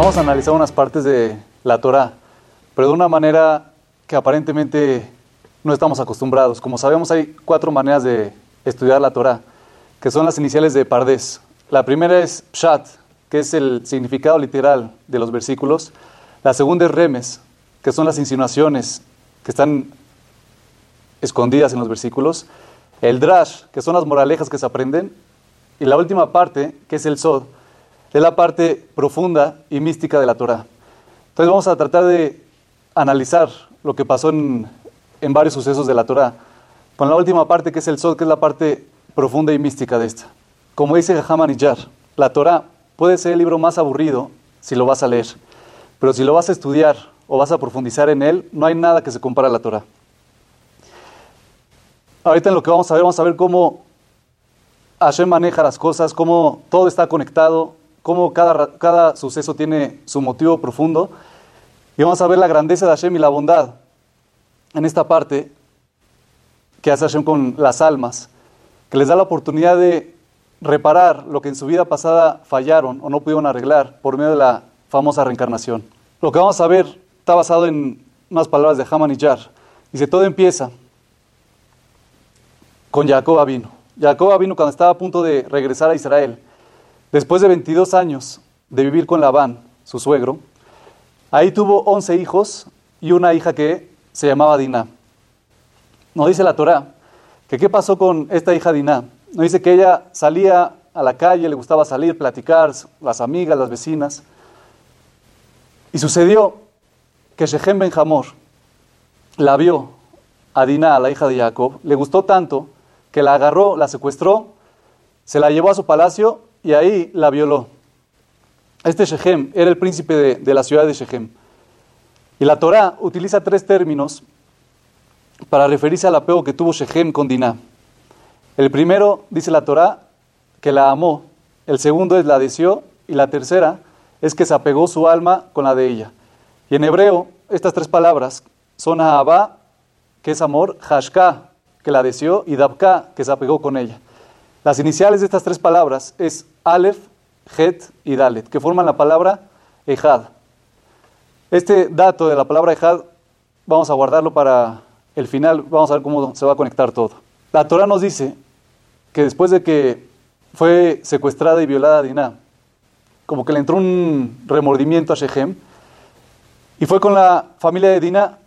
Vamos a analizar unas partes de la Torah, pero de una manera que aparentemente no estamos acostumbrados. Como sabemos, hay cuatro maneras de estudiar la Torah, que son las iniciales de Pardes. La primera es Pshat, que es el significado literal de los versículos. La segunda es Remes, que son las insinuaciones que están escondidas en los versículos. El Drash, que son las moralejas que se aprenden. Y la última parte, que es el Sod, es la parte profunda y mística de la Torah. Entonces vamos a tratar de analizar lo que pasó en, en varios sucesos de la Torah, con la última parte que es el Sod, que es la parte profunda y mística de esta. Como dice Haman Iyar, la Torah puede ser el libro más aburrido si lo vas a leer, pero si lo vas a estudiar o vas a profundizar en él, no hay nada que se compare a la Torah. Ahorita en lo que vamos a ver, vamos a ver cómo Hashem maneja las cosas, cómo todo está conectado, cómo cada, cada suceso tiene su motivo profundo. Y vamos a ver la grandeza de Hashem y la bondad en esta parte que hace Hashem con las almas, que les da la oportunidad de reparar lo que en su vida pasada fallaron o no pudieron arreglar por medio de la famosa reencarnación. Lo que vamos a ver está basado en unas palabras de Haman y Yar. Dice, todo empieza con Jacob vino. Jacob vino cuando estaba a punto de regresar a Israel. Después de 22 años de vivir con Labán, su suegro, ahí tuvo 11 hijos y una hija que se llamaba Diná. Nos dice la Torá que qué pasó con esta hija Diná. Nos dice que ella salía a la calle, le gustaba salir, platicar, las amigas, las vecinas. Y sucedió que Shechem Ben Hamor la vio a Diná, la hija de Jacob, le gustó tanto que la agarró, la secuestró, se la llevó a su palacio y ahí la violó. Este Shechem era el príncipe de, de la ciudad de Shechem. Y la Torá utiliza tres términos para referirse al apego que tuvo Shechem con Diná. El primero, dice la Torá, que la amó. El segundo es la deseó. Y la tercera es que se apegó su alma con la de ella. Y en hebreo, estas tres palabras son Ahabá, que es amor, Hashka, que la deseó, y Dabka, que se apegó con ella. Las iniciales de estas tres palabras es Aleph, Het y Dalet, que forman la palabra Ejad. Este dato de la palabra Ejad vamos a guardarlo para el final, vamos a ver cómo se va a conectar todo. La Torah nos dice que después de que fue secuestrada y violada Dinah, como que le entró un remordimiento a Shechem, y fue con la familia de Dinah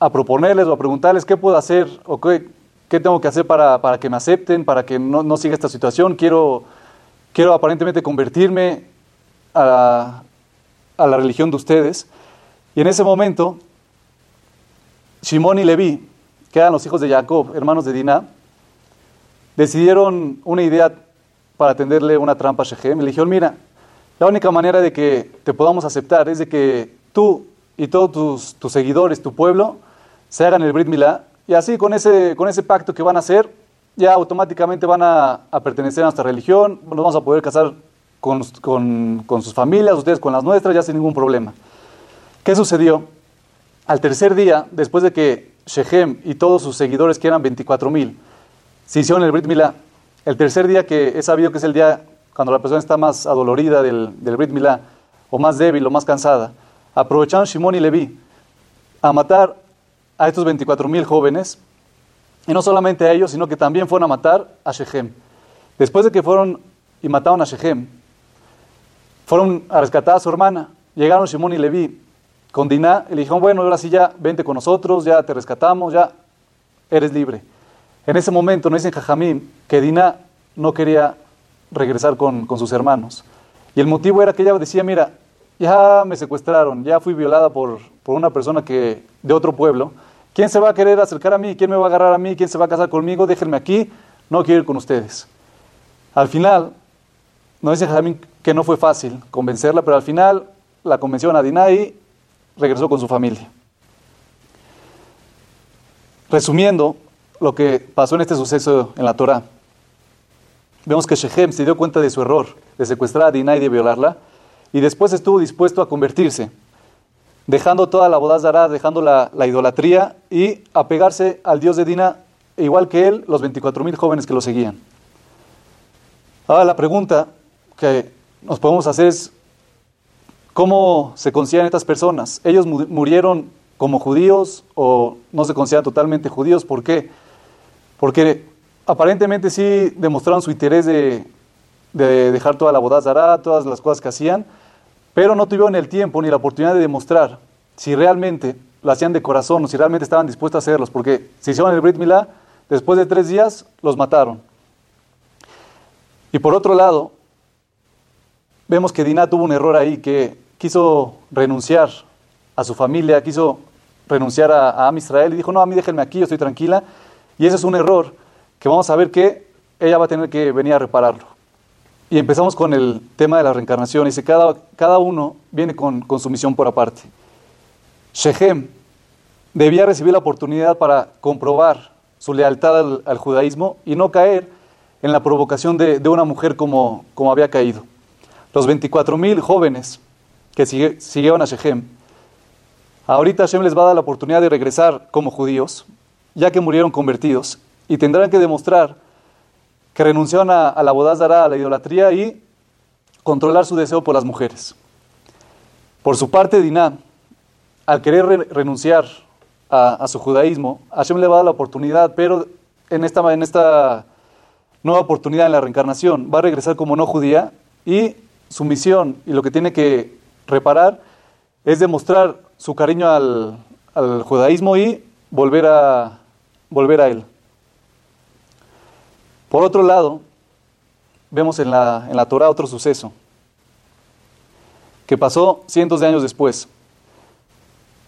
a proponerles o a preguntarles qué puedo hacer o qué, qué tengo que hacer para, para, que me acepten, para que no, no, siga esta situación. Quiero, quiero aparentemente convertirme a, a la religión de ustedes. Y en ese momento, Shimón y Leví, que eran los hijos de Jacob, hermanos de Dinah, decidieron una idea para tenderle una trampa a Shechem. Le dijeron, mira, la única manera de que te podamos aceptar es de que tú y todos tus, tus seguidores, tu pueblo, se hagan el Brit Milá. Y así, con ese, con ese pacto que van a hacer, ya automáticamente van a, a pertenecer a nuestra religión, nos vamos a poder casar con, con, sus familias, ustedes con las nuestras, ya sin ningún problema. ¿Qué sucedió? Al tercer día, después de que Shechem y todos sus seguidores, que eran 24 mil, se hicieron el Brit Milá, el tercer día que es sabido que es el día cuando la persona está más adolorida del, del Brit Milá, o más débil o más cansada, aprovecharon Shimón y Leví a matar a estos 24 mil jóvenes, y no solamente a ellos, sino que también fueron a matar a Shechem. Después de que fueron y mataron a Shechem, fueron a rescatar a su hermana. Llegaron Shimón y Leví con Diná y le dijeron, bueno, ahora sí ya vente con nosotros, ya te rescatamos, ya eres libre. En ese momento nos dicen Jajamín que Diná no quería regresar con, con, sus hermanos. Y el motivo era que ella decía, mira, ya me secuestraron, ya fui violada por, por una persona que, de otro pueblo. ¿Quién se va a querer acercar a mí? ¿Quién me va a agarrar a mí? ¿Quién se va a casar conmigo? Déjenme aquí, no quiero ir con ustedes. Al final, nos dice Jajamín que no fue fácil convencerla, pero al final la convenció a Diná y regresó con su familia. Resumiendo lo que pasó en este suceso en la Torah, vemos que Shechem se dio cuenta de su error de secuestrar a Dinah y de violarla, y después estuvo dispuesto a convertirse, dejando toda la bodazara, dejando la, la, idolatría y apegarse al Dios de Dinah, igual que él, los 24 mil jóvenes que lo seguían. Ahora la pregunta que nos podemos hacer es, ¿Cómo se consideran estas personas? ¿Ellos murieron como judíos o no se consideran totalmente judíos? ¿Por qué? Porque aparentemente sí demostraron su interés de, dejar toda la bodazara, todas las cosas que hacían, pero no tuvieron el tiempo ni la oportunidad de demostrar si realmente lo hacían de corazón o si realmente estaban dispuestos a hacerlos, porque si hicieron el Brit Milá, después de tres días los mataron. Y por otro lado, vemos que Dinah tuvo un error ahí, que quiso renunciar a su familia, quiso renunciar a, a y dijo, no, a mí déjenme aquí, yo estoy tranquila. Y ese es un error que vamos a ver que ella va a tener que venir a repararlo. Y empezamos con el tema de la reencarnación. Dice, cada, cada uno viene con, con su misión por aparte. Shechem debía recibir la oportunidad para comprobar su lealtad al, judaísmo y no caer en la provocación de, de una mujer como, como había caído. Los 24.000 jóvenes que siguieron a Shechem. Ahorita Hashem les va a dar la oportunidad de regresar como judíos, ya que murieron convertidos, y tendrán que demostrar que renunciaron a, la bodazara, a la idolatría y controlar su deseo por las mujeres. Por su parte, Dinah, al querer renunciar a, su judaísmo, Hashem le va a dar la oportunidad, pero en esta, en esta nueva oportunidad en la reencarnación va a regresar como no judía y su misión y lo que tiene que reparar es demostrar su cariño al, judaísmo y volver a, volver a él. Por otro lado, vemos en la, en la Torah otro suceso que pasó cientos de años después.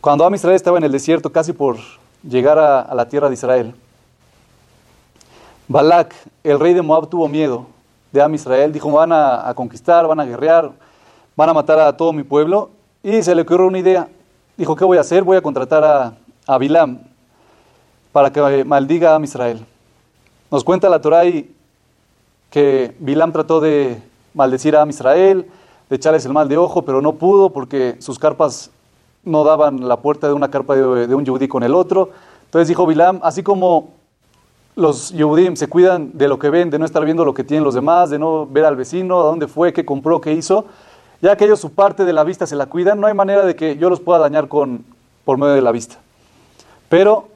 Cuando Am Israel estaba en el desierto, casi por llegar a, la tierra de Israel, Balak, el rey de Moab, tuvo miedo de Am Israel. Dijo: Van a, conquistar, van a guerrear, van a matar a todo mi pueblo. Y se le ocurrió una idea. Dijo, ¿qué voy a hacer? Voy a contratar a, a Bilam para que maldiga a Israel. Nos cuenta la Torah que Bilam trató de maldecir a Israel, de echarles el mal de ojo, pero no pudo porque sus carpas no daban la puerta de una carpa de, un yudí con el otro. Entonces dijo Bilam, así como los yudim se cuidan de lo que ven, de no estar viendo lo que tienen los demás, de no ver al vecino, a dónde fue, qué compró, qué hizo, ya que ellos su parte de la vista se la cuidan, no hay manera de que yo los pueda dañar con, por medio de la vista. Pero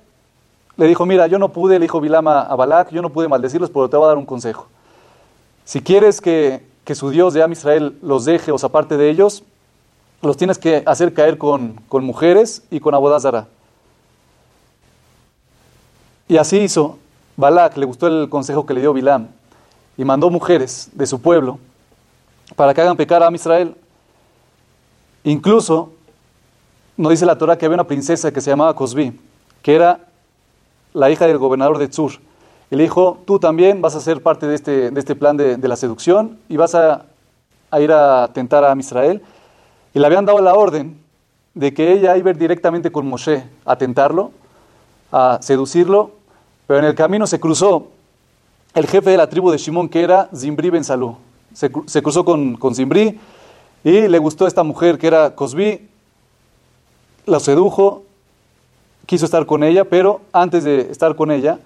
le dijo, mira, yo no pude, le dijo Bilama a Balak, yo no pude maldecirlos, pero te voy a dar un consejo. Si quieres que, su Dios de Am Israel los deje o se aparte de ellos, los tienes que hacer caer con, mujeres y con abodazara. Y así hizo. Balak le gustó el consejo que le dio Bilam y mandó mujeres de su pueblo para que hagan pecar a Israel. Incluso nos dice la Torah que había una princesa que se llamaba Cosbi, que era la hija del gobernador de Tzur. Y le dijo, tú también vas a ser parte de este, de este plan de, la seducción y vas a, ir a tentar a Israel. Y le habían dado la orden de que ella iba a ir directamente con Moshe a tentarlo, a seducirlo, pero en el camino se cruzó el jefe de la tribu de Shimón, que era Zimbri Ben Salú se, cruzó con, con Zimbrí y le gustó esta mujer que era Cosbi, la sedujo, quiso estar con ella, pero antes de estar con ella,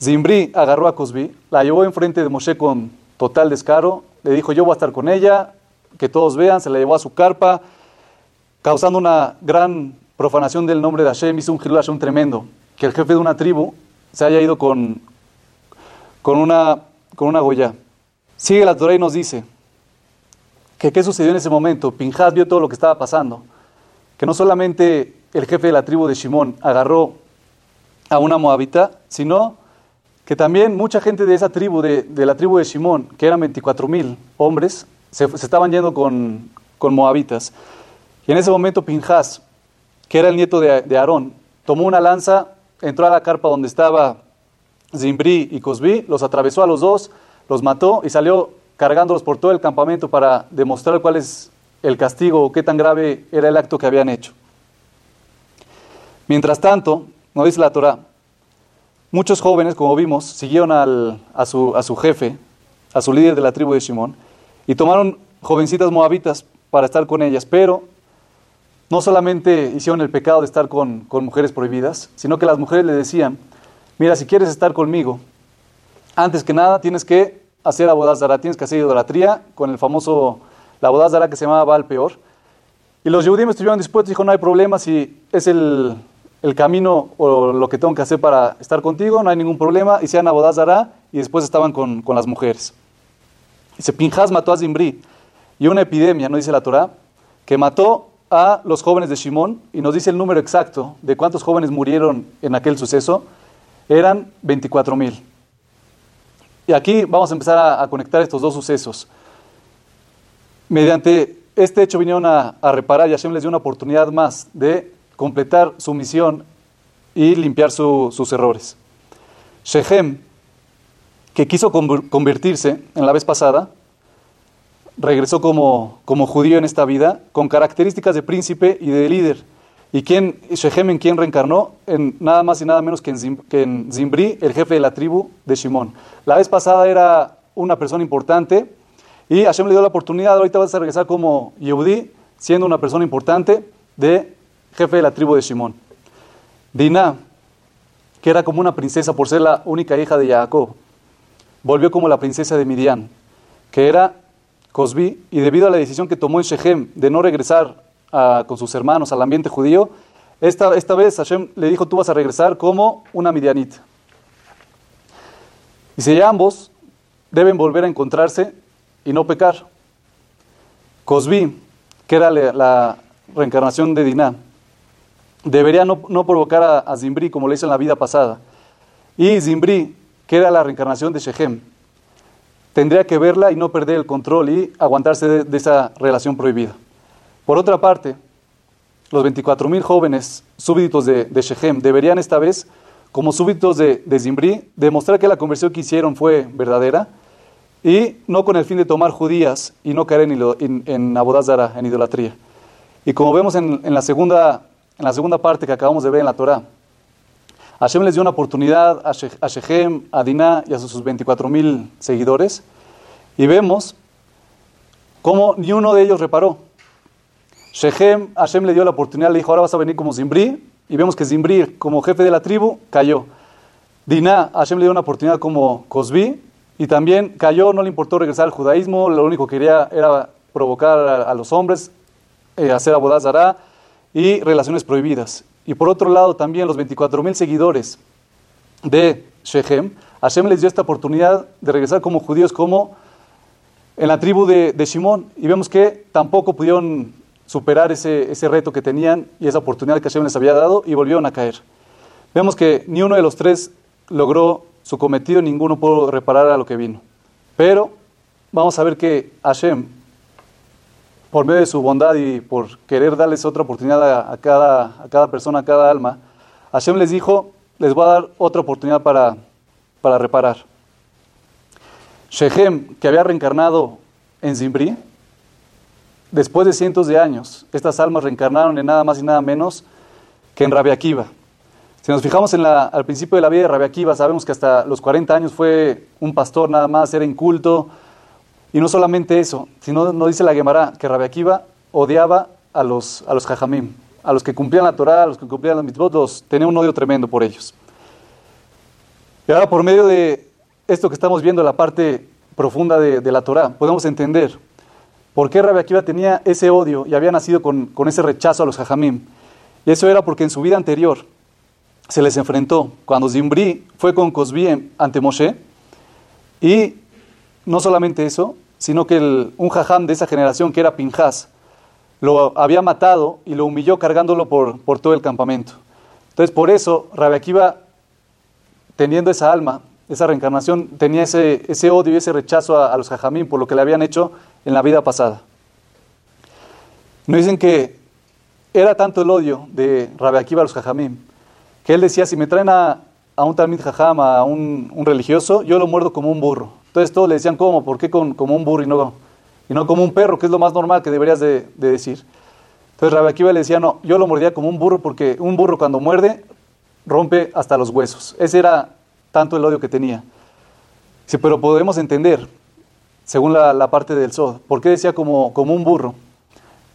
Zimbri agarró a Cosbi, la llevó enfrente de Moshe con total descaro, le dijo yo voy a estar con ella, que todos vean, se la llevó a su carpa, causando una gran profanación del nombre de Hashem, hizo un un tremendo, que el jefe de una tribu se haya ido con, con, una, con una goya. Sigue la Torah y nos dice que qué sucedió en ese momento. Pinjas vio todo lo que estaba pasando. Que no solamente el jefe de la tribu de Shimón agarró a una moabita, sino que también mucha gente de esa tribu, de, la tribu de Shimón, que eran 24 mil hombres, se, estaban yendo con, moabitas. Y en ese momento Pinjas, que era el nieto de, de Aarón, tomó una lanza, entró a la carpa donde estaba Zimbri y Cosbi, los atravesó a los dos, los mató y salió cargándolos por todo el campamento para demostrar cuál es el castigo o qué tan grave era el acto que habían hecho. Mientras tanto, nos dice la Torah, muchos jóvenes, como vimos, siguieron a, su, a su jefe, a su líder de la tribu de Simón, y tomaron jovencitas moabitas para estar con ellas, pero no solamente hicieron el pecado de estar con, con mujeres prohibidas, sino que las mujeres le decían, mira, si quieres estar conmigo, antes que nada tienes que hacer abodazara, tienes que hacer idolatría con el famoso, la abodazara que se llamaba Baal Peor. Y los Yehudim estuvieron dispuestos, dijo, no hay problema, si es el, el camino o lo que tengo que hacer para estar contigo, no hay ningún problema. Hicieron Abodazara y después estaban con, con las mujeres. Dice, Pinjas mató a Zimbri y una epidemia, no dice la Torah, que mató a los jóvenes de Shimón y nos dice el número exacto de cuántos jóvenes murieron en aquel suceso, eran 24 mil. Y aquí vamos a empezar a, a, conectar estos dos sucesos. Mediante este hecho vinieron a, a, reparar y Hashem les dio una oportunidad más de completar su misión y limpiar su, sus errores. Shechem, que quiso convertirse en la vez pasada, regresó como, como judío en esta vida, con características de príncipe y de líder. ¿Y quién, Shechem en quién reencarnó? En nada más y nada menos que en, Zim, Zimbri, el jefe de la tribu de Shimón. La vez pasada era una persona importante y Hashem le dio la oportunidad, ahorita vas a regresar como Yehudi, siendo una persona importante de jefe de la tribu de Shimón. Dinah, que era como una princesa por ser la única hija de Jacob, volvió como la princesa de Midian, que era Cosbi, y debido a la decisión que tomó en Shechem de no regresar a, con sus hermanos al ambiente judío, esta, esta vez Hashem le dijo, tú vas a regresar como una midianita. Y si ambos deben volver a encontrarse y no pecar. Cosbi, que era la, la reencarnación de Dinah, debería no, no provocar a, a, Zimbri como le hizo en la vida pasada. Y Zimbri, que era la reencarnación de Shechem, tendría que verla y no perder el control y aguantarse de, esa relación prohibida. Por otra parte, los 24.000 jóvenes súbditos de, de, Shechem deberían esta vez, como súbditos de, de Zimbri, demostrar que la conversión que hicieron fue verdadera y no con el fin de tomar judías y no caer en, en, en abodazara, en idolatría. Y como vemos en, en, la segunda, en la segunda parte que acabamos de ver en la Torah, Hashem les dio una oportunidad a, She a Shechem, a Dinah y a sus 24.000 seguidores y vemos cómo ni uno de ellos reparó. Shechem, Hashem le dio la oportunidad, le dijo, ahora vas a venir como Zimbri, y vemos que Zimbri, como jefe de la tribu, cayó. Dinah, Hashem le dio una oportunidad como Cosbi, y también cayó, no le importó regresar al judaísmo, lo único que quería era provocar a, los hombres, eh, hacer abodazara y relaciones prohibidas. Y por otro lado, también los 24 mil seguidores de Shechem, Hashem les dio esta oportunidad de regresar como judíos, como en la tribu de, de Shimón, y vemos que tampoco pudieron superar ese, ese, reto que tenían y esa oportunidad que Hashem les había dado y volvieron a caer. Vemos que ni uno de los tres logró su cometido, ninguno pudo reparar a lo que vino. Pero vamos a ver que Hashem, por medio de su bondad y por querer darles otra oportunidad a, cada, a cada persona, a cada alma, Hashem les dijo, les voy a dar otra oportunidad para, para reparar. Shechem, que había reencarnado en Zimbri, después de cientos de años, estas almas reencarnaron en nada más y nada menos que en Rabia Akiva. Si nos fijamos en la, al principio de la vida de Rabia Akiva, sabemos que hasta los 40 años fue un pastor nada más, era inculto. Y no solamente eso, sino nos dice la Gemara que Rabia Akiva odiaba a los, a los jajamim, a los que cumplían la Torah, a los que cumplían las mitzvot, los, tenía un odio tremendo por ellos. Y ahora por medio de esto que estamos viendo, la parte profunda de, de la Torah, podemos entender ¿Por qué Rabbi Akiva tenía ese odio y había nacido con, con ese rechazo a los jajamim? Y eso era porque en su vida anterior se les enfrentó cuando Zimbri fue con Cosbi ante Moshe y no solamente eso, sino que un jajam de esa generación que era Pinjas lo había matado y lo humilló cargándolo por, por todo el campamento. Entonces por eso Rabbi Akiva, teniendo esa alma, esa reencarnación, tenía ese, ese odio y ese rechazo a, los jajamim por lo que le habían hecho en la vida pasada. Nos dicen que era tanto el odio de Rabbi Akiva a los jajamim, que él decía, si me traen a, a un talmid jajam, a un, un, religioso, yo lo muerdo como un burro. Entonces todos le decían, ¿cómo? ¿Por qué con, como un burro y no, y no como un perro, que es lo más normal que deberías de, de decir? Entonces Rabbi Akiva le decía, no, yo lo mordía como un burro porque un burro cuando muerde rompe hasta los huesos. Ese era tanto el odio que tenía. Sí, pero podemos entender según la, la, parte del Sod. ¿Por qué decía como, como un burro?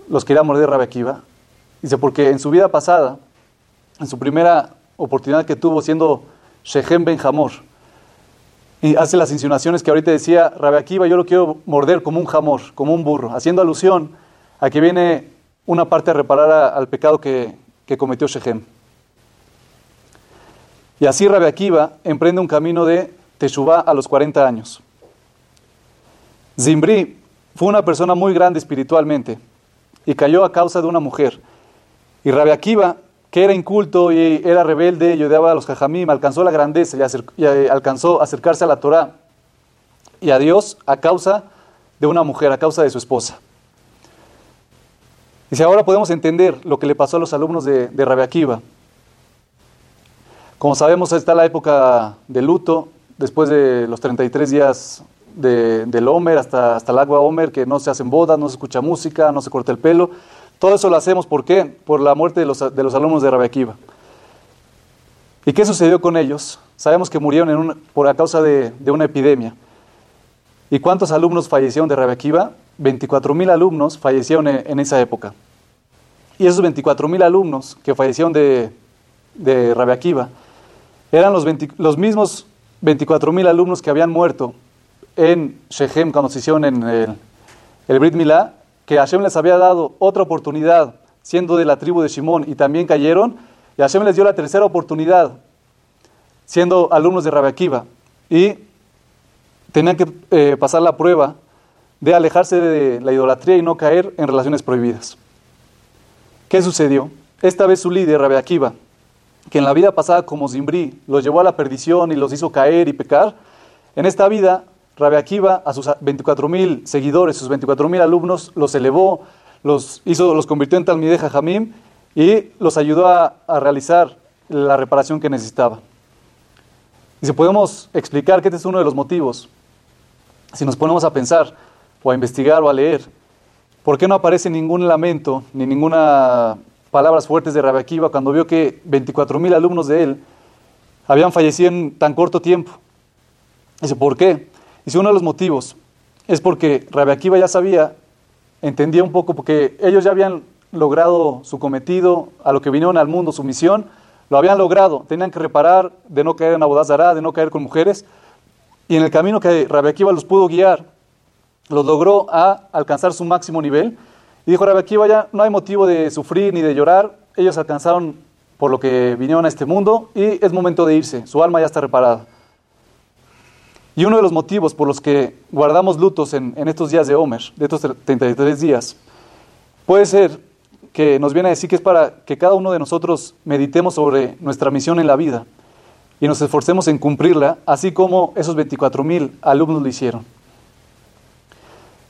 Los quería morder Rabbi Akiva. Dice, porque en su vida pasada, en su primera oportunidad que tuvo siendo Shechem Ben Hamor, y hace las insinuaciones que ahorita decía Rabbi Akiva, yo lo quiero morder como un jamor, como un burro, haciendo alusión a que viene una parte a reparar al pecado que, que cometió Shechem. Y así Rabbi Akiva emprende un camino de Teshuvah a los 40 años. Zimbri fue una persona muy grande espiritualmente y cayó a causa de una mujer. Y Rabbi Akiva, que era inculto y era rebelde y odiaba a los jajamim, alcanzó la grandeza y, eh, alcanzó acercarse a la Torah y a Dios a causa de una mujer, a causa de su esposa. Y si ahora podemos entender lo que le pasó a los alumnos de, de Rabbi Akiva. Como sabemos, está la época de luto, después de los 33 días de, del Homer hasta, hasta el agua Homer, que no se hacen bodas, no se escucha música, no se corta el pelo. Todo eso lo hacemos, ¿por qué? Por la muerte de los, de los alumnos de Rabbi Akiva. ¿Y qué sucedió con ellos? Sabemos que murieron por causa de, de, una epidemia. ¿Y cuántos alumnos fallecieron de Rabbi Akiva? 24 mil alumnos fallecieron en, esa época. Y esos 24 mil alumnos que fallecieron de, de Rabbi Akiva eran los, 20, los mismos 24 mil alumnos que habían muerto en Shechem cuando se hicieron en el, el Brit Milá, que Hashem les había dado otra oportunidad siendo de la tribu de Shimón y también cayeron, y Hashem les dio la tercera oportunidad siendo alumnos de Rabbi Akiva y tenían que eh, pasar la prueba de alejarse de la idolatría y no caer en relaciones prohibidas. ¿Qué sucedió? Esta vez su líder, Rabbi Akiva, que en la vida pasada como Zimbri los llevó a la perdición y los hizo caer y pecar, en esta vida Rabbi Akiva a sus 24 mil seguidores, sus 24 mil alumnos, los elevó, los, hizo, los convirtió en Talmideh Jamim y los ayudó a, realizar la reparación que necesitaba. Y si podemos explicar que este es uno de los motivos, si nos ponemos a pensar o a investigar o a leer, ¿por qué no aparece ningún lamento ni ninguna palabras fuertes de Rabbi Akiva cuando vio que 24 mil alumnos de él habían fallecido en tan corto tiempo. Dice, ¿por qué? Dice, uno de los motivos es porque Rabbi Akiva ya sabía, entendía un poco, porque ellos ya habían logrado su cometido, a lo que vinieron al mundo, su misión, lo habían logrado, tenían que reparar de no caer en Abodazará, de no caer con mujeres, y en el camino que Rabbi Akiva los pudo guiar, los logró a alcanzar su máximo nivel, y dijo Rabbi Akiva, ya no hay motivo de sufrir ni de llorar, ellos alcanzaron por lo que vinieron a este mundo y es momento de irse, su alma ya está reparada. Y uno de los motivos por los que guardamos lutos en, estos días de Homer, de estos 33 días, puede ser que nos viene a decir que es para que cada uno de nosotros meditemos sobre nuestra misión en la vida y nos esforcemos en cumplirla, así como esos 24 mil alumnos lo hicieron.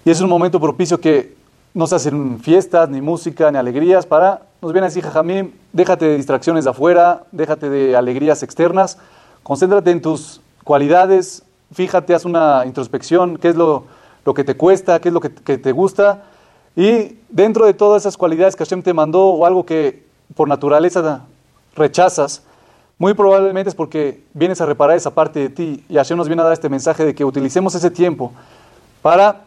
Y es un momento propicio que no se hacen fiestas, ni música, ni alegrías, para, nos viene a decir Jajamín, déjate de distracciones de afuera, déjate de alegrías externas, concéntrate en tus cualidades, fíjate, haz una introspección, qué es lo, lo que te cuesta, qué es lo que, te gusta, y dentro de todas esas cualidades que Hashem te mandó o algo que por naturaleza rechazas, muy probablemente es porque vienes a reparar esa parte de ti y Hashem nos viene a dar este mensaje de que utilicemos ese tiempo para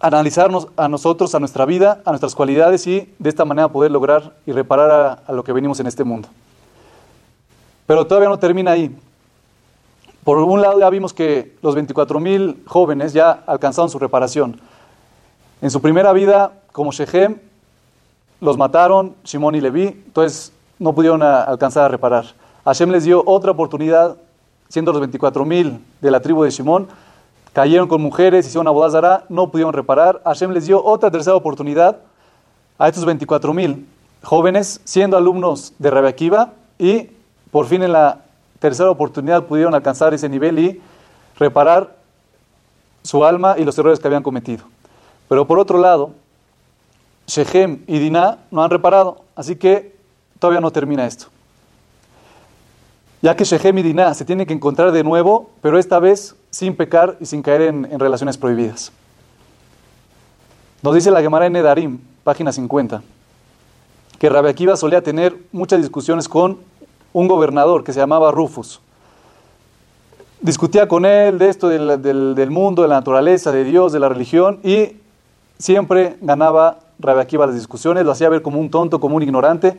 analizarnos a nosotros, a nuestra vida, a nuestras cualidades y de esta manera poder lograr y reparar a lo que venimos en este mundo. Pero todavía no termina ahí. Por un lado ya vimos que los 24.000 jóvenes ya alcanzaron su reparación. En su primera vida, como Shechem, los mataron, Shimón y Leví, entonces no pudieron alcanzar a reparar. Hashem les dio otra oportunidad, siendo los 24.000 de la tribu de Shimón, cayeron con mujeres, hicieron abodazara, no pudieron reparar. Hashem les dio otra tercera oportunidad a estos 24 mil jóvenes, siendo alumnos de Rebbe Akiva, y por fin en la tercera oportunidad pudieron alcanzar ese nivel y reparar su alma y los errores que habían cometido. Pero por otro lado, Shechem y Dinah no han reparado, así que todavía no termina esto. Ya que Shechem y Dinah se tienen que encontrar de nuevo, pero esta vez sin pecar y sin caer en, en relaciones prohibidas. Nos dice la Gemara en Nedarim, página 50, que Rabbi Akiva solía tener muchas discusiones con un gobernador que se llamaba Rufus. Discutía con él de esto del, del, mundo, de la naturaleza, de Dios, de la religión, y siempre ganaba Rabbi Akiva las discusiones, lo hacía ver como un tonto, como un ignorante.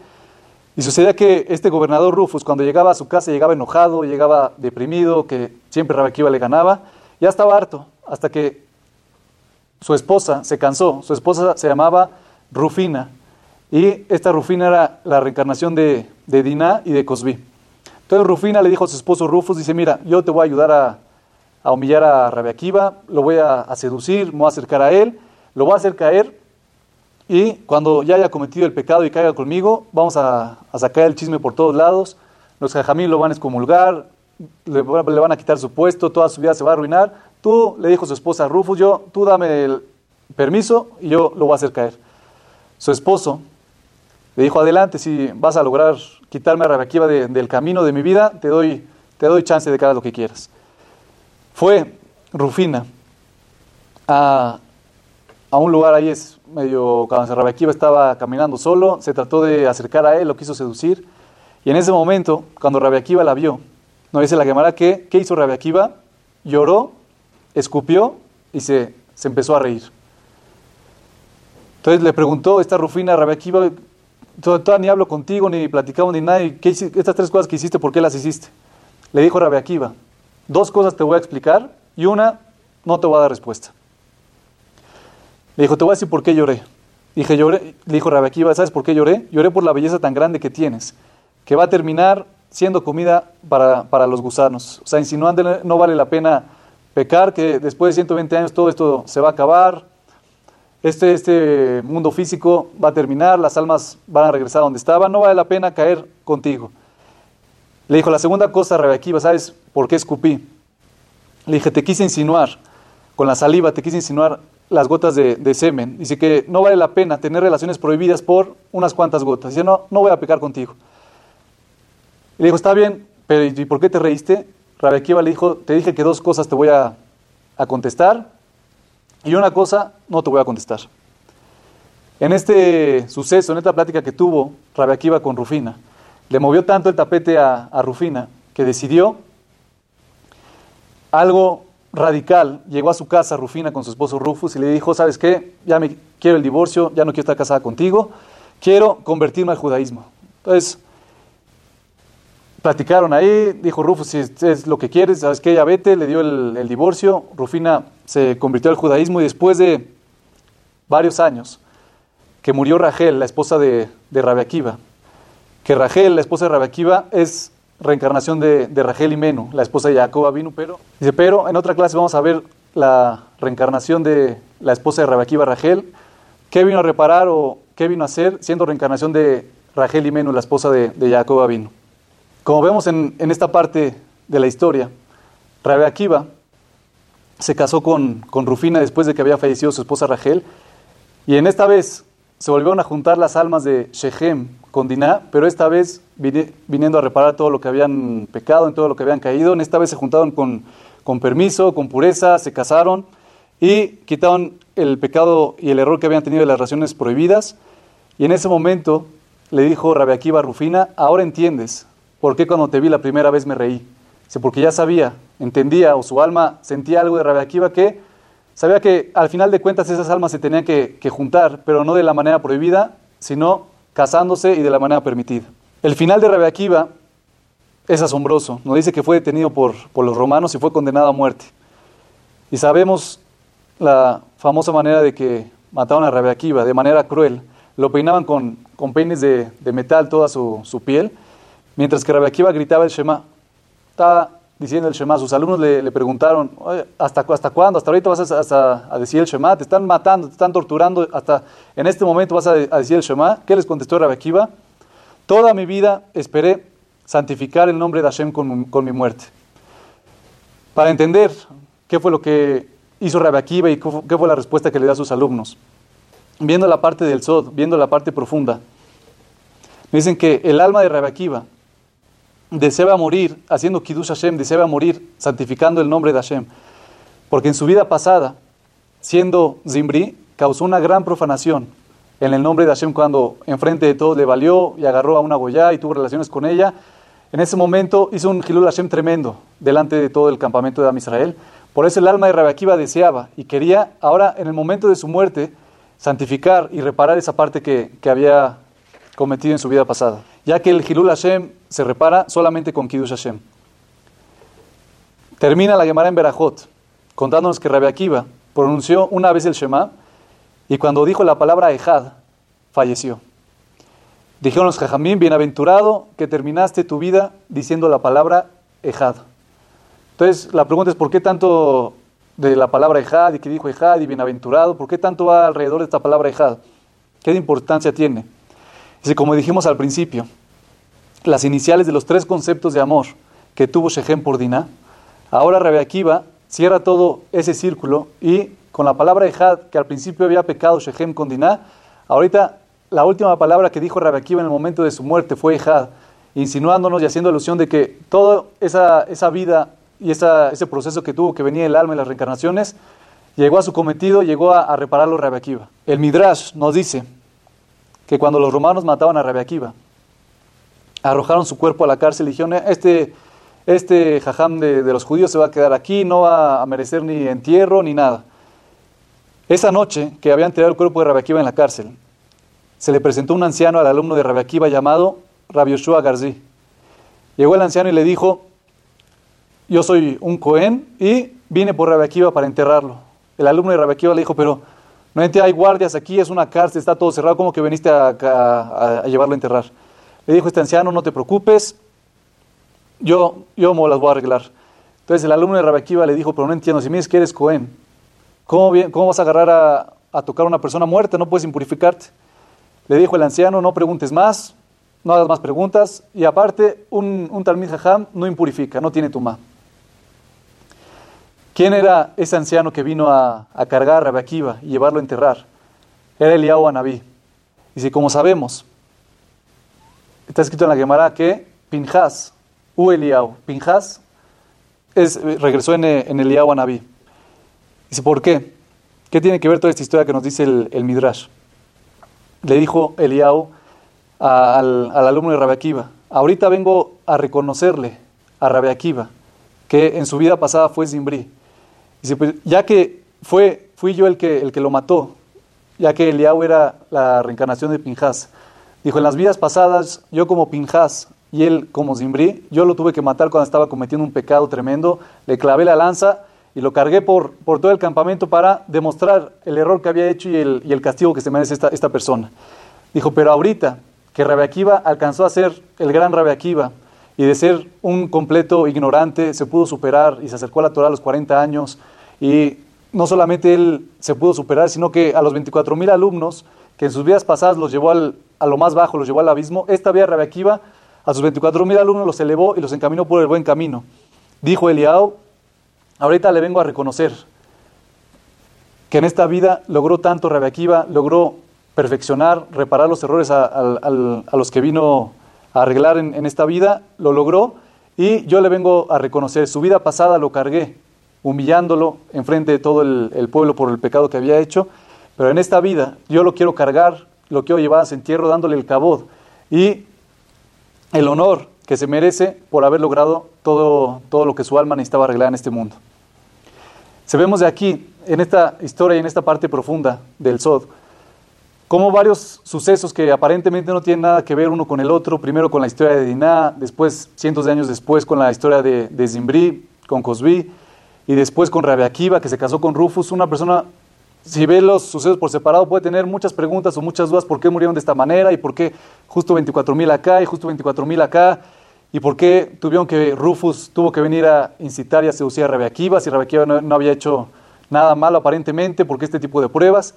Y sucedía que este gobernador Rufus, cuando llegaba a su casa, llegaba enojado, llegaba deprimido, que siempre Rabbi Akiva le ganaba, ya estaba harto, hasta que su esposa se cansó. Su esposa se llamaba Rufina. Y esta Rufina era la reencarnación de, de Diná y de Cosbi. Entonces Rufina le dijo a su esposo Rufus, dice, mira, yo te voy a ayudar a, a humillar a Rabbi Akiva, lo voy a, a, seducir, me voy a acercar a él, lo voy a hacer caer y cuando ya haya cometido el pecado y caiga conmigo, vamos a, a sacar el chisme por todos lados, los jajamín lo van a excomulgar, le, le, van a quitar su puesto, toda su vida se va a arruinar. Tú, le dijo su esposa Rufus, yo, tú dame el permiso y yo lo voy a hacer caer. Su esposo le dijo, adelante, si vas a lograr quitarme a Rabbi Akiva de, del camino de mi vida, te doy, te doy chance de hagas lo que quieras. Fue Rufina a, a un lugar ahí, es medio, cuando Rabbi Akiva estaba caminando solo, se trató de acercar a él, lo quiso seducir, y en ese momento, cuando Rabbi Akiva la vio, no dice la Gemara que, ¿qué hizo Rabbi Akiva? Lloró, escupió y se, se empezó a reír. Entonces le preguntó esta Rufina a Todavía ni hablo contigo, ni platicamos, ni nada. ¿Qué, estas tres cosas que hiciste, ¿por qué las hiciste? Le dijo Rabbi Akiva, dos cosas te voy a explicar y una no te voy a dar respuesta. Le dijo, te voy a decir por qué lloré. Dije, lloré. Le dijo Rabbi Akiva, ¿sabes por qué lloré? Lloré por la belleza tan grande que tienes, que va a terminar siendo comida para, para los gusanos. O sea, insinuando no vale la pena pecar, que después de 120 años todo esto se va a acabar, este, este mundo físico va a terminar, las almas van a regresar a donde estaban, no vale la pena caer contigo. Le dijo, la segunda cosa, Rebequiva, ¿sabes por qué escupí? Le dije, te quise insinuar, con la saliva te quise insinuar las gotas de, de, semen. Dice que no vale la pena tener relaciones prohibidas por unas cuantas gotas. Dice, no, no voy a pecar contigo. Le dijo, está bien, pero ¿y por qué te reíste? Rebequiva le dijo, te dije que dos cosas te voy a, a contestar y una cosa no te voy a contestar. En este suceso, en esta plática que tuvo Rabbi Akiva con Rufina, le movió tanto el tapete a, a Rufina que decidió algo radical. Llegó a su casa Rufina con su esposo Rufus y le dijo, ¿sabes qué? Ya me quiero el divorcio, ya no quiero estar casada contigo, quiero convertirme al judaísmo. Entonces, platicaron ahí, dijo Rufus, si es lo que quieres, ¿sabes qué? Ya vete, le dio el, divorcio, Rufina se convirtió al judaísmo y después de varios años que murió Rachel, la esposa de, de Rabbi Akiva, que Rachel, la esposa de Rabbi Akiva, es reencarnación de, de Rachel y Menu, la esposa de Jacob vino, pero, dice, pero en otra clase vamos a ver la reencarnación de la esposa de Rabbi Akiva, Rachel, qué vino a reparar o qué vino a hacer siendo reencarnación de Rachel y Menu, la esposa de, de Jacob vino. Como vemos en, esta parte de la historia, Rabbi Akiva se casó con, Rufina después de que había fallecido su esposa Rachel, y en esta vez se volvieron a juntar las almas de Shechem con Diná, pero esta vez viniendo a reparar todo lo que habían pecado, en todo lo que habían caído, en esta vez se juntaron con, permiso, con pureza, se casaron y quitaron el pecado y el error que habían tenido de las relaciones prohibidas, y en ese momento le dijo Rabbi Akiva a Rufina, ahora entiendes ¿Por qué cuando te vi la primera vez me reí? Dice, porque ya sabía, entendía, o su alma sentía algo de Rabbi Akiva que sabía que al final de cuentas esas almas se tenían que, juntar, pero no de la manera prohibida, sino casándose y de la manera permitida. El final de Rabbi Akiva es asombroso. Nos dice que fue detenido por, por los romanos y fue condenado a muerte. Y sabemos la famosa manera de que mataron a Rabbi Akiva de manera cruel. Lo peinaban con, con peines de, de metal toda su, su piel Mientras que Rabbi Akiva gritaba el Shema, estaba diciendo el Shema, sus alumnos le, le preguntaron, ¿hasta, ¿hasta cuándo? ¿Hasta ahorita vas a, a, decir el Shema? ¿Te están matando, te están torturando? ¿Hasta en este momento vas a, decir el Shema? ¿Qué les contestó Rabbi Akiva? Toda mi vida esperé santificar el nombre de Hashem con, con mi muerte. Para entender qué fue lo que hizo Rabbi Akiva y qué fue la respuesta que le dio a sus alumnos. Viendo la parte del Sod, viendo la parte profunda, me dicen que el alma de Rabbi Akiva, deseaba morir haciendo Kiddush Hashem, deseaba morir santificando el nombre de Hashem. Porque en su vida pasada, siendo Zimbri, causó una gran profanación en el nombre de Hashem cuando enfrente de todos le valió y agarró a una Goya y tuvo relaciones con ella. En ese momento hizo un Hilul Hashem tremendo delante de todo el campamento de Am Israel. Por eso el alma de Rabakiva deseaba y quería ahora, en el momento de su muerte, santificar y reparar esa parte que, que había cometido en su vida pasada, ya que el Hilul Hashem se repara solamente con Kiddush Hashem. Termina la Gemara en Berajot, contándonos que Rabbi Akiva pronunció una vez el Shema y cuando dijo la palabra Ejad, falleció. Dijeron los jajamín, bienaventurado que terminaste tu vida diciendo la palabra ejad. Entonces, la pregunta es, ¿por qué tanto de la palabra ejad y que dijo ejad y bienaventurado? ¿Por qué tanto va alrededor de esta palabra ejad? ¿Qué importancia tiene? Dice, como dijimos al principio, las iniciales de los tres conceptos de amor que tuvo Shechem por Dinah, ahora Rabbi Akiva cierra todo ese círculo y con la palabra ejad, que al principio había pecado Shechem con Dinah, ahorita la última palabra que dijo Rabbi Akiva en el momento de su muerte fue ejad, insinuándonos y haciendo alusión de que toda esa, esa vida y esa, ese proceso que tuvo que venía el alma y las reencarnaciones, llegó a su cometido, llegó a, a repararlo Rabbi Akiva. El Midrash nos dice que cuando los romanos mataban a Rabbi Akiva, arrojaron su cuerpo a la cárcel y dijeron, este, este jajam de, los judíos se va a quedar aquí, no va a merecer ni entierro ni nada. Esa noche que habían tirado el cuerpo de Rabbi Akiva en la cárcel, se le presentó un anciano al alumno de Rabbi Akiva llamado Rabbi Yoshua Garzi. Llegó el anciano y le dijo, yo soy un Cohen y vine por Rabbi Akiva para enterrarlo. El alumno de Rabbi Akiva le dijo, pero no hay guardias aquí, es una cárcel, está todo cerrado, ¿cómo que viniste a, llevarlo a enterrar? Le dijo este anciano, no te preocupes, yo, yo me las voy a arreglar. Entonces el alumno de Rabbi Akiva le dijo, pero no entiendo, si me dices que eres Cohen, ¿cómo, ¿cómo vas a agarrar a, tocar a una persona muerta? No puedes impurificarte. Le dijo el anciano, no preguntes más, no hagas más preguntas, y aparte, un, un Talmid no impurifica, no tiene tumá. ¿Quién era ese anciano que vino a, a cargar a Rabbi Akiva y llevarlo a enterrar? Era Eliyahu Anabí. Y si como sabemos, está escrito en la Gemara que Pinjas, U Eliyahu, Pinjas es, regresó en, en Eliyahu Anabí. Dice, ¿por qué? ¿Qué tiene que ver toda esta historia que nos dice el, Midrash? Le dijo Eliyahu al, al, alumno de Rabbi Akiva, ahorita vengo a reconocerle a Rabbi Akiva que en su vida pasada fue Zimbri. Dice, pues ya que fue, fui yo el que, el que lo mató, ya que Eliyahu era la reencarnación de Pinjas, dijo, en las vidas pasadas, yo como Pinjas y él como Zimbri, yo lo tuve que matar cuando estaba cometiendo un pecado tremendo, le clavé la lanza y lo cargué por, por todo el campamento para demostrar el error que había hecho y el, y el castigo que se merece esta, esta persona. Dijo, pero ahorita que Rabbi Akiva alcanzó a ser el gran Rabbi Akiva, y de ser un completo ignorante se pudo superar y se acercó a la Torah a los 40 años y no solamente él se pudo superar, sino que a los 24 mil alumnos que en sus vidas pasadas los llevó a lo más bajo, los llevó al abismo, esta vía Rabbi Akiva a sus 24 mil alumnos los elevó y los encaminó por el buen camino. Dijo Eliao, ahorita le vengo a reconocer que en esta vida logró tanto Rabbi Akiva, logró perfeccionar, reparar los errores a, los que vino a arreglar en, esta vida, lo logró y yo le vengo a reconocer, su vida pasada lo cargué, humillándolo enfrente de todo el, pueblo por el pecado que había hecho, pero en esta vida yo lo quiero cargar, lo quiero llevar a su entierro dándole el cabod y el honor que se merece por haber logrado todo, todo lo que su alma necesitaba arreglar en este mundo. Se vemos de aquí, en esta historia y en esta parte profunda del Sod, como varios sucesos que aparentemente no tienen nada que ver uno con el otro, primero con la historia de Diná, después, cientos de años después, con la historia de, de Zimbri, con Cosby, y después con Rabbi Akiva, que se casó con Rufus, una persona, si ve los sucesos por separado, puede tener muchas preguntas o muchas dudas, ¿por qué murieron de esta manera? ¿Y por qué justo 24 mil acá y justo 24 mil acá? ¿Y por qué tuvieron que, Rufus tuvo que venir a incitar y a seducir a Rabbi Akiva, si Rabbi Akiva no, no había hecho nada malo aparentemente, porque este tipo de pruebas?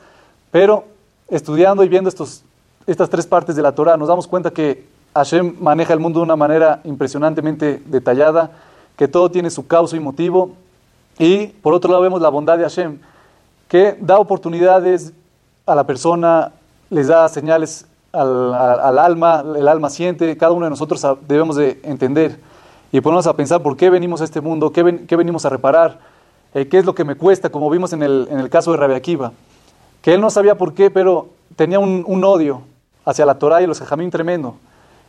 Pero estudiando y viendo estos, estas tres partes de la Torah, nos damos cuenta que Hashem maneja el mundo de una manera impresionantemente detallada, que todo tiene su causa y motivo. Y por otro lado vemos la bondad de Hashem, que da oportunidades a la persona, les da señales al, al, al, alma, el alma siente, cada uno de nosotros debemos de entender y ponernos a pensar por qué venimos a este mundo, qué, qué venimos a reparar, eh, qué es lo que me cuesta, como vimos en el, en el caso de Rabbi Akiva que él no sabía por qué, pero tenía un, un odio hacia la Torah y los jajamín tremendo.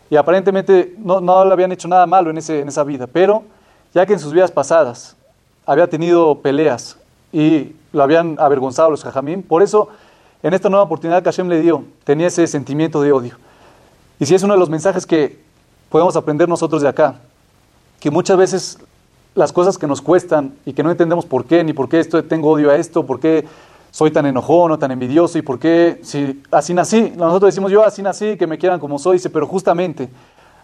Y aparentemente no, no, le habían hecho nada malo en, ese, en esa vida, pero ya que en sus vidas pasadas había tenido peleas y lo habían avergonzado los jajamín, por eso en esta nueva oportunidad que Hashem le dio, tenía ese sentimiento de odio. Y si es uno de los mensajes que podemos aprender nosotros de acá, que muchas veces las cosas que nos cuestan y que no entendemos por qué, ni por qué esto, tengo odio a esto, por qué soy tan enojón o tan envidioso y por qué, si así nací, nosotros decimos yo así nací, que me quieran como soy, pero justamente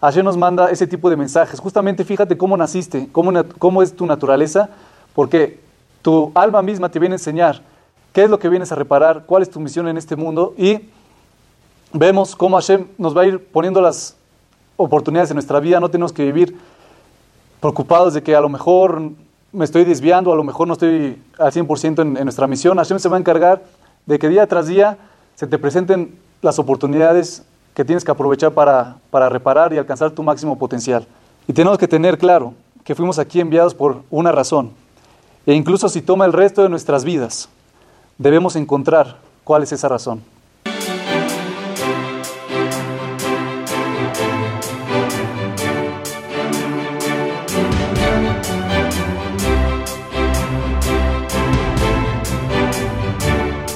Hashem nos manda ese tipo de mensajes, justamente fíjate cómo naciste, cómo, cómo es tu naturaleza, porque tu alma misma te viene a enseñar qué es lo que vienes a reparar, cuál es tu misión en este mundo y vemos cómo Hashem nos va a ir poniendo las oportunidades en nuestra vida, no tenemos que vivir preocupados de que a lo mejor me estoy desviando, a lo mejor no estoy al 100% en, en nuestra misión. Hashem se va a encargar de que día tras día se te presenten las oportunidades que tienes que aprovechar para, para reparar y alcanzar tu máximo potencial. Y tenemos que tener claro que fuimos aquí enviados por una razón. E incluso si toma el resto de nuestras vidas, debemos encontrar cuál es esa razón.